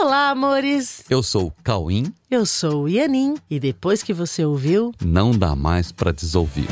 Olá, amores! Eu sou o Cauim. Eu sou o Ianin. E depois que você ouviu, Não dá mais pra desouvir.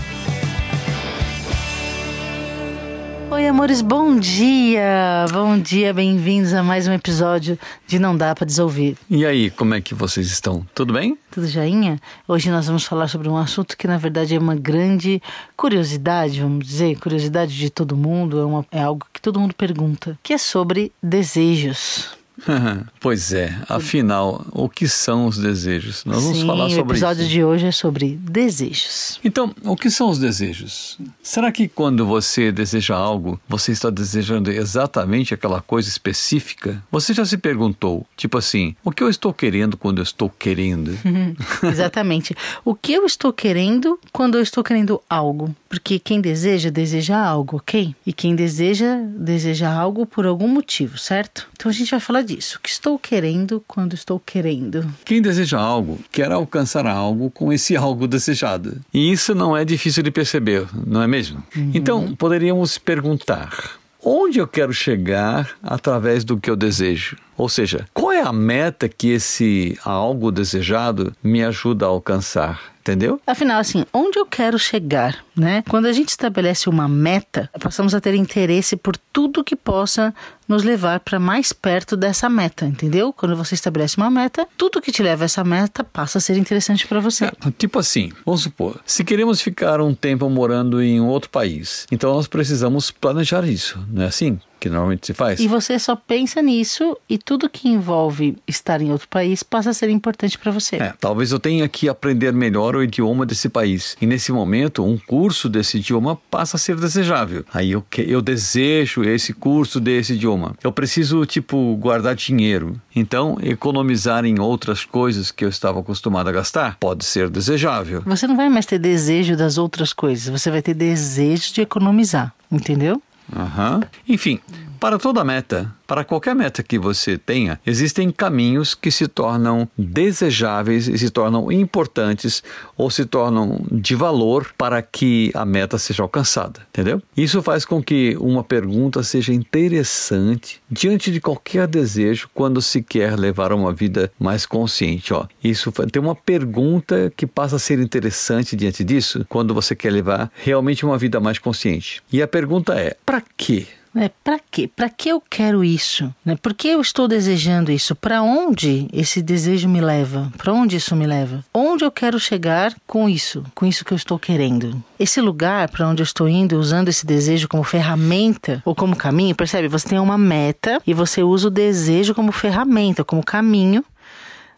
Oi, amores, bom dia! Bom dia, bem-vindos a mais um episódio de Não Dá Pra Desouvir. E aí, como é que vocês estão? Tudo bem? Tudo joinha? Hoje nós vamos falar sobre um assunto que, na verdade, é uma grande curiosidade, vamos dizer, curiosidade de todo mundo, é, uma- é algo que todo mundo pergunta, que é sobre desejos. pois é, afinal, o que são os desejos? Nós vamos Sim, falar o sobre episódio isso. de hoje é sobre desejos. Então, o que são os desejos? Será que quando você deseja algo, você está desejando exatamente aquela coisa específica? Você já se perguntou, tipo assim, o que eu estou querendo quando eu estou querendo? Exatamente. O que eu estou querendo quando eu estou querendo algo? Porque quem deseja, deseja algo, ok? E quem deseja, deseja algo por algum motivo, certo? Então a gente vai falar disso. O que estou querendo quando estou querendo? Quem deseja algo quer alcançar algo com esse algo desejado. E isso não é difícil de perceber, não é mesmo? Então, poderíamos perguntar: onde eu quero chegar através do que eu desejo? Ou seja, qual é a meta que esse algo desejado me ajuda a alcançar? Entendeu? Afinal, assim, onde eu quero chegar, né? Quando a gente estabelece uma meta, passamos a ter interesse por tudo que possa nos levar para mais perto dessa meta, entendeu? Quando você estabelece uma meta, tudo que te leva a essa meta passa a ser interessante para você. É, tipo assim, vamos supor, se queremos ficar um tempo morando em outro país, então nós precisamos planejar isso, não é assim que normalmente se faz? E você só pensa nisso e tudo que envolve estar em outro país passa a ser importante para você. É, talvez eu tenha que aprender melhor o idioma desse país. E nesse momento, um curso desse idioma passa a ser desejável. Aí eu, que- eu desejo esse curso desse idioma. Eu preciso, tipo, guardar dinheiro. Então, economizar em outras coisas que eu estava acostumado a gastar pode ser desejável. Você não vai mais ter desejo das outras coisas, você vai ter desejo de economizar, entendeu? Aham. Enfim, para toda meta, para qualquer meta que você tenha, existem caminhos que se tornam desejáveis e se tornam importantes ou se tornam de valor para que a meta seja alcançada, entendeu? Isso faz com que uma pergunta seja interessante diante de qualquer desejo quando se quer levar uma vida mais consciente, ó. Isso tem uma pergunta que passa a ser interessante diante disso quando você quer levar realmente uma vida mais consciente. E a pergunta é: para quê? É, para quê? Para que eu quero isso? Né? Por que eu estou desejando isso? Para onde esse desejo me leva? Para onde isso me leva? Onde eu quero chegar com isso? Com isso que eu estou querendo? Esse lugar para onde eu estou indo, usando esse desejo como ferramenta ou como caminho, percebe? Você tem uma meta e você usa o desejo como ferramenta, como caminho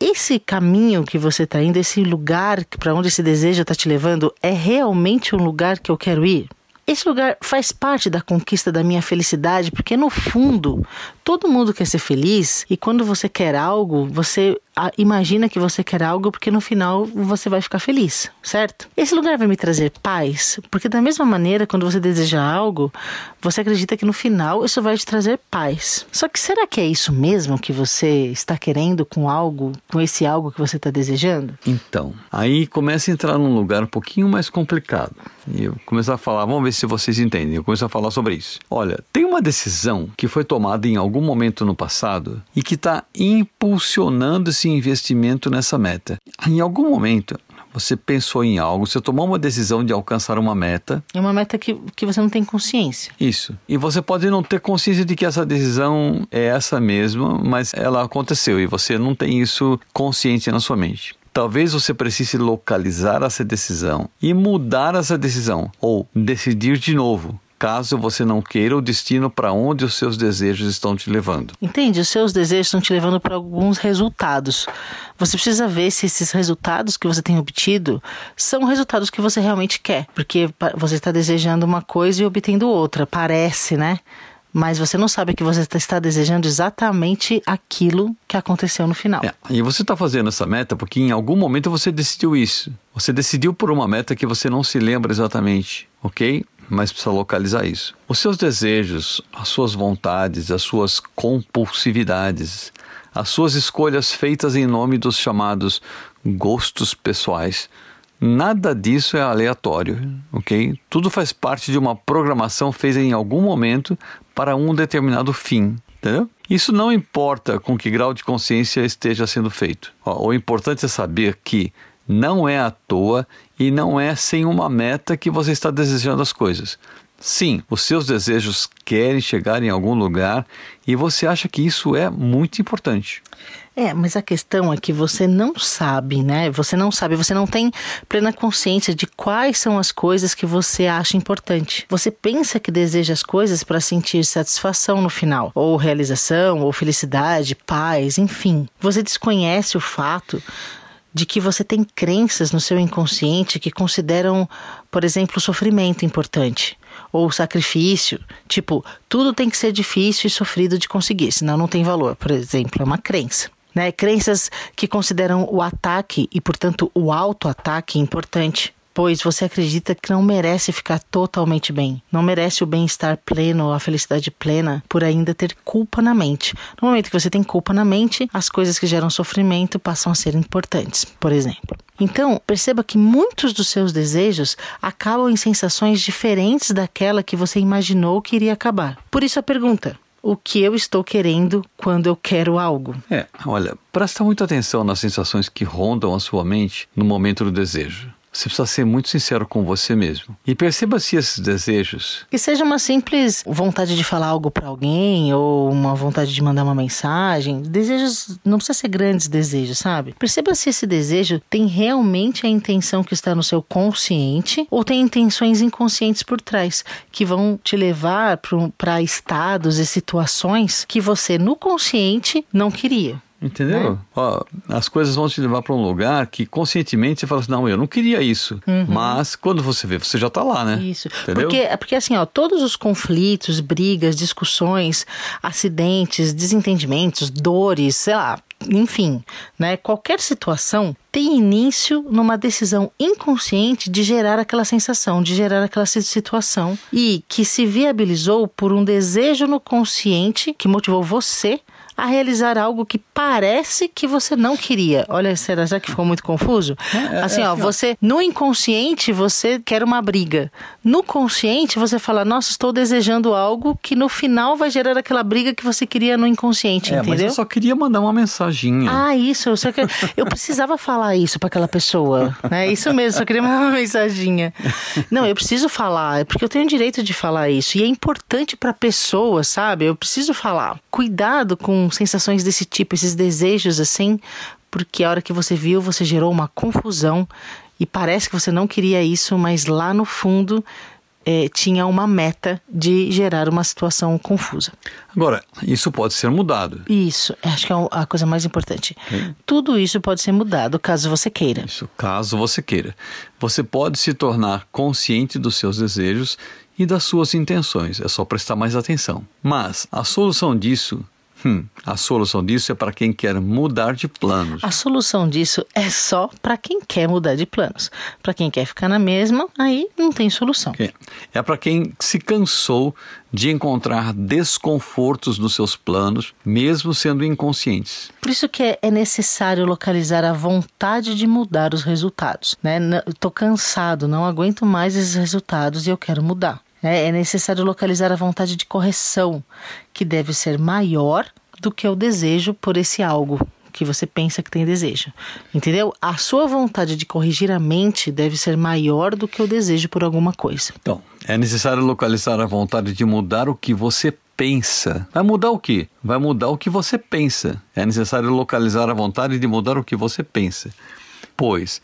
esse caminho que você está indo, esse lugar para onde esse desejo está te levando, é realmente um lugar que eu quero ir? Esse lugar faz parte da conquista da minha felicidade, porque no fundo, todo mundo quer ser feliz e quando você quer algo, você imagina que você quer algo porque no final você vai ficar feliz, certo? Esse lugar vai me trazer paz, porque da mesma maneira, quando você deseja algo, você acredita que no final isso vai te trazer paz. Só que será que é isso mesmo que você está querendo com algo, com esse algo que você está desejando? Então, aí começa a entrar num lugar um pouquinho mais complicado. E eu começo a falar, vamos ver se vocês entendem. Eu começo a falar sobre isso. Olha, tem uma decisão que foi tomada em algum momento no passado e que está impulsionando esse investimento nessa meta. Em algum momento, você pensou em algo, você tomou uma decisão de alcançar uma meta, É uma meta que, que você não tem consciência. isso. E você pode não ter consciência de que essa decisão é essa mesma, mas ela aconteceu e você não tem isso consciente na sua mente. Talvez você precise localizar essa decisão e mudar essa decisão ou decidir de novo, caso você não queira o destino para onde os seus desejos estão te levando. Entende? Os seus desejos estão te levando para alguns resultados. Você precisa ver se esses resultados que você tem obtido são resultados que você realmente quer. Porque você está desejando uma coisa e obtendo outra. Parece, né? Mas você não sabe que você tá- está desejando exatamente aquilo que aconteceu no final. É, e você está fazendo essa meta porque em algum momento você decidiu isso. Você decidiu por uma meta que você não se lembra exatamente, ok? Mas precisa localizar isso. Os seus desejos, as suas vontades, as suas compulsividades, as suas escolhas feitas em nome dos chamados gostos pessoais. Nada disso é aleatório, ok? Tudo faz parte de uma programação feita em algum momento para um determinado fim. Entendeu? Isso não importa com que grau de consciência esteja sendo feito. O importante é saber que não é à toa e não é sem uma meta que você está desejando as coisas. Sim, os seus desejos querem chegar em algum lugar e você acha que isso é muito importante. É, mas a questão é que você não sabe, né? Você não sabe, você não tem plena consciência de quais são as coisas que você acha importante. Você pensa que deseja as coisas para sentir satisfação no final, ou realização, ou felicidade, paz, enfim. Você desconhece o fato de que você tem crenças no seu inconsciente que consideram, por exemplo, o sofrimento importante ou sacrifício, tipo, tudo tem que ser difícil e sofrido de conseguir, senão não tem valor, por exemplo, é uma crença. Né? Crenças que consideram o ataque e, portanto, o auto-ataque importante pois você acredita que não merece ficar totalmente bem, não merece o bem-estar pleno, a felicidade plena, por ainda ter culpa na mente. No momento que você tem culpa na mente, as coisas que geram sofrimento passam a ser importantes, por exemplo. Então, perceba que muitos dos seus desejos acabam em sensações diferentes daquela que você imaginou que iria acabar. Por isso a pergunta: o que eu estou querendo quando eu quero algo. É, olha, presta muita atenção nas sensações que rondam a sua mente no momento do desejo. Você precisa ser muito sincero com você mesmo. E perceba se esses desejos. Que seja uma simples vontade de falar algo para alguém ou uma vontade de mandar uma mensagem. Desejos não precisa ser grandes desejos, sabe? Perceba se esse desejo tem realmente a intenção que está no seu consciente ou tem intenções inconscientes por trás que vão te levar para estados e situações que você no consciente não queria. Entendeu? Né? Ó, as coisas vão te levar para um lugar que conscientemente você fala assim, não, eu não queria isso. Uhum. Mas quando você vê, você já está lá, né? Isso. Entendeu? Porque, porque assim, ó, todos os conflitos, brigas, discussões, acidentes, desentendimentos, dores, sei lá, enfim, né? Qualquer situação tem início numa decisão inconsciente de gerar aquela sensação, de gerar aquela situação e que se viabilizou por um desejo no consciente que motivou você a realizar algo que parece que você não queria. Olha, será que ficou muito confuso? É, é assim, é, ó, assim, você no inconsciente você quer uma briga. No consciente você fala, nossa, estou desejando algo que no final vai gerar aquela briga que você queria no inconsciente, é, entendeu? Mas eu só queria mandar uma mensaginha. Ah, isso, eu só que eu precisava falar isso para aquela pessoa, né? Isso mesmo, só queria mandar uma mensaginha. Não, eu preciso falar, é porque eu tenho o direito de falar isso e é importante para a pessoa, sabe? Eu preciso falar. Cuidado com sensações desse tipo, esses desejos assim, porque a hora que você viu, você gerou uma confusão e parece que você não queria isso, mas lá no fundo é, tinha uma meta de gerar uma situação confusa. Agora, isso pode ser mudado. Isso, acho que é a coisa mais importante. Tudo isso pode ser mudado caso você queira. Isso, caso você queira. Você pode se tornar consciente dos seus desejos e das suas intenções, é só prestar mais atenção. Mas a solução disso Hum, a solução disso é para quem quer mudar de planos. A solução disso é só para quem quer mudar de planos. Para quem quer ficar na mesma, aí não tem solução. É, é para quem se cansou de encontrar desconfortos nos seus planos, mesmo sendo inconscientes. Por isso que é, é necessário localizar a vontade de mudar os resultados. Né? Estou cansado, não aguento mais esses resultados e eu quero mudar. É, é necessário localizar a vontade de correção, que deve ser maior do que o desejo por esse algo que você pensa que tem desejo. Entendeu? A sua vontade de corrigir a mente deve ser maior do que o desejo por alguma coisa. Então, é necessário localizar a vontade de mudar o que você pensa. Vai mudar o quê? Vai mudar o que você pensa. É necessário localizar a vontade de mudar o que você pensa. Pois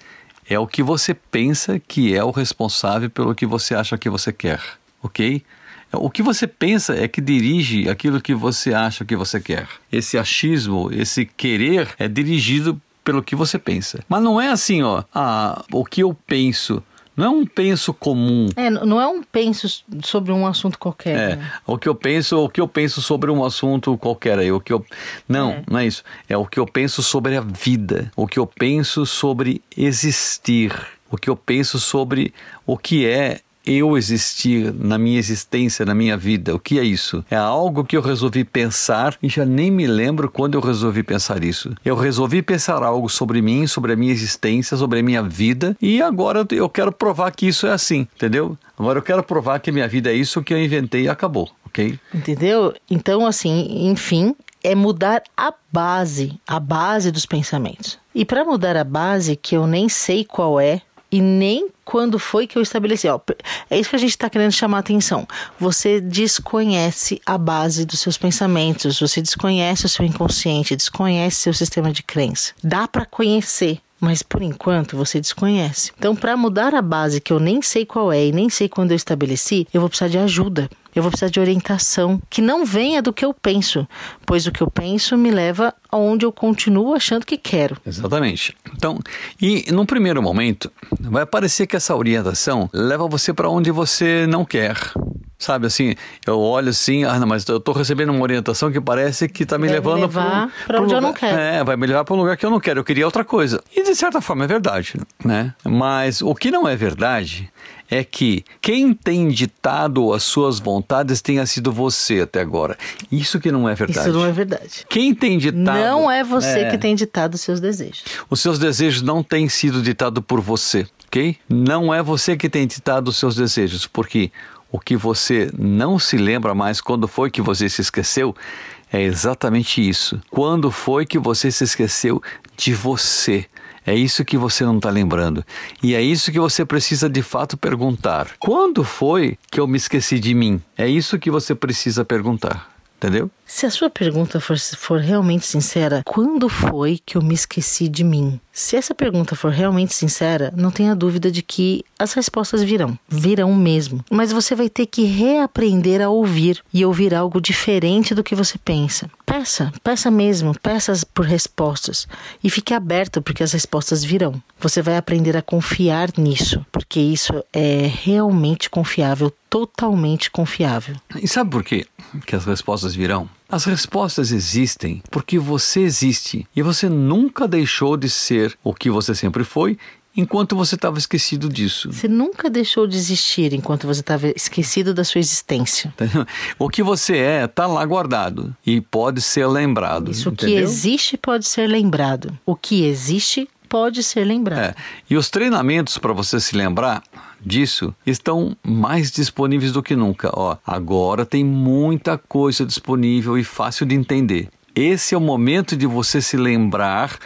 é o que você pensa que é o responsável pelo que você acha que você quer ok? O que você pensa é que dirige aquilo que você acha que você quer. Esse achismo, esse querer é dirigido pelo que você pensa. Mas não é assim, ó, ah, o que eu penso. Não é um penso comum. É, não é um penso sobre um assunto qualquer. É, né? o que eu penso, o que eu penso sobre um assunto qualquer aí, o que eu Não, é. não é isso. É o que eu penso sobre a vida, o que eu penso sobre existir, o que eu penso sobre o que é eu existir na minha existência, na minha vida. O que é isso? É algo que eu resolvi pensar e já nem me lembro quando eu resolvi pensar isso. Eu resolvi pensar algo sobre mim, sobre a minha existência, sobre a minha vida e agora eu quero provar que isso é assim, entendeu? Agora eu quero provar que minha vida é isso que eu inventei e acabou, ok? Entendeu? Então, assim, enfim, é mudar a base, a base dos pensamentos. E para mudar a base, que eu nem sei qual é, e nem quando foi que eu estabeleci. Ó, é isso que a gente está querendo chamar a atenção. Você desconhece a base dos seus pensamentos, você desconhece o seu inconsciente, desconhece seu sistema de crença. Dá para conhecer, mas por enquanto você desconhece. Então, para mudar a base que eu nem sei qual é e nem sei quando eu estabeleci, eu vou precisar de ajuda. Eu vou precisar de orientação que não venha do que eu penso, pois o que eu penso me leva aonde eu continuo achando que quero. Exatamente. Então, e num primeiro momento, vai parecer que essa orientação leva você para onde você não quer. Sabe assim, eu olho assim, ah, não, mas eu estou recebendo uma orientação que parece que está me Deve levando pra onde lugar, eu não quero. É, vai me levar para um lugar que eu não quero. Eu queria outra coisa. E de certa forma é verdade, né? Mas o que não é verdade é que quem tem ditado as suas vontades tenha sido você até agora. Isso que não é verdade. Isso não é verdade. Quem tem ditado. Não é você que tem ditado os seus desejos. Os seus desejos não têm sido ditados por você, ok? Não é você que tem ditado os seus desejos, porque o que você não se lembra mais quando foi que você se esqueceu é exatamente isso. Quando foi que você se esqueceu de você? É isso que você não está lembrando. E é isso que você precisa de fato perguntar. Quando foi que eu me esqueci de mim? É isso que você precisa perguntar. Entendeu? Se a sua pergunta for, for realmente sincera, quando foi que eu me esqueci de mim? Se essa pergunta for realmente sincera, não tenha dúvida de que as respostas virão. Virão mesmo. Mas você vai ter que reaprender a ouvir e ouvir algo diferente do que você pensa. Peça, peça mesmo, peça por respostas. E fique aberto porque as respostas virão. Você vai aprender a confiar nisso, porque isso é realmente confiável, totalmente confiável. E sabe por quê que as respostas virão? As respostas existem porque você existe e você nunca deixou de ser o que você sempre foi enquanto você estava esquecido disso. Você nunca deixou de existir enquanto você estava esquecido da sua existência. O que você é está lá guardado e pode ser lembrado. Isso entendeu? que existe pode ser lembrado. O que existe pode ser lembrado. É. E os treinamentos para você se lembrar disso estão mais disponíveis do que nunca. Ó, agora tem muita coisa disponível e fácil de entender. Esse é o momento de você se lembrar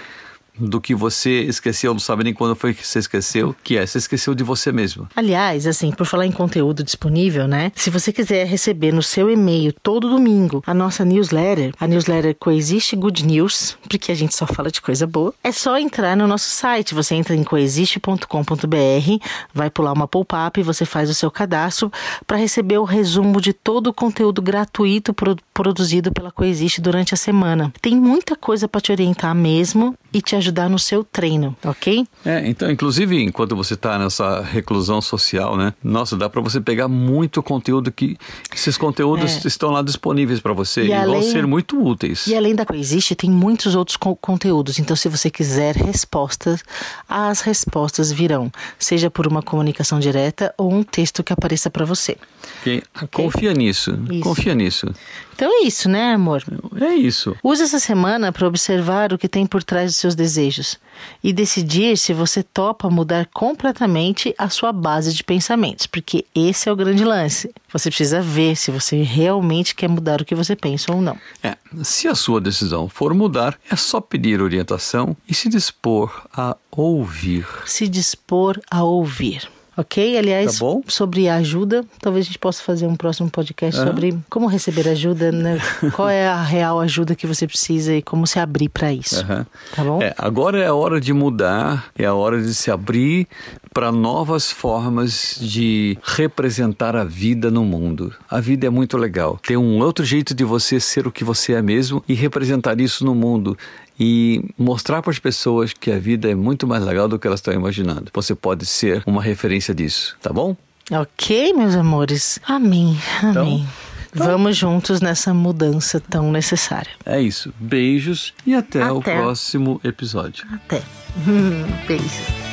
do que você esqueceu, não sabe nem quando foi que você esqueceu, que é, você esqueceu de você mesmo. Aliás, assim, por falar em conteúdo disponível, né? Se você quiser receber no seu e-mail todo domingo a nossa newsletter, a newsletter Coexiste Good News, porque a gente só fala de coisa boa, é só entrar no nosso site. Você entra em coexiste.com.br, vai pular uma pop-up e você faz o seu cadastro para receber o resumo de todo o conteúdo gratuito pro produzido pela Coexiste durante a semana. Tem muita coisa para te orientar mesmo e te ajudar no seu treino, ok? É, então, inclusive, enquanto você está nessa reclusão social, né? Nossa, dá para você pegar muito conteúdo que esses conteúdos é. estão lá disponíveis para você e, e além, vão ser muito úteis. E além da Coexiste, tem muitos outros co conteúdos. Então, se você quiser respostas, as respostas virão, seja por uma comunicação direta ou um texto que apareça para você. Okay. Okay? Confia nisso. Isso. Confia nisso. Então é isso, né, amor? É isso. Use essa semana para observar o que tem por trás seus desejos e decidir se você topa mudar completamente a sua base de pensamentos, porque esse é o grande lance. Você precisa ver se você realmente quer mudar o que você pensa ou não. É, se a sua decisão for mudar, é só pedir orientação e se dispor a ouvir. Se dispor a ouvir. Ok? Aliás, tá sobre ajuda, talvez a gente possa fazer um próximo podcast sobre como receber ajuda, né? Qual é a real ajuda que você precisa e como se abrir para isso. Uhum. Tá bom? É, agora é a hora de mudar, é a hora de se abrir para novas formas de representar a vida no mundo. A vida é muito legal. Tem um outro jeito de você ser o que você é mesmo e representar isso no mundo e mostrar para as pessoas que a vida é muito mais legal do que elas estão imaginando. Você pode ser uma referência disso, tá bom? Ok, meus amores. Amém. Amém. Então, Vamos juntos nessa mudança tão necessária. É isso. Beijos e até, até. o próximo episódio. Até. Beijos.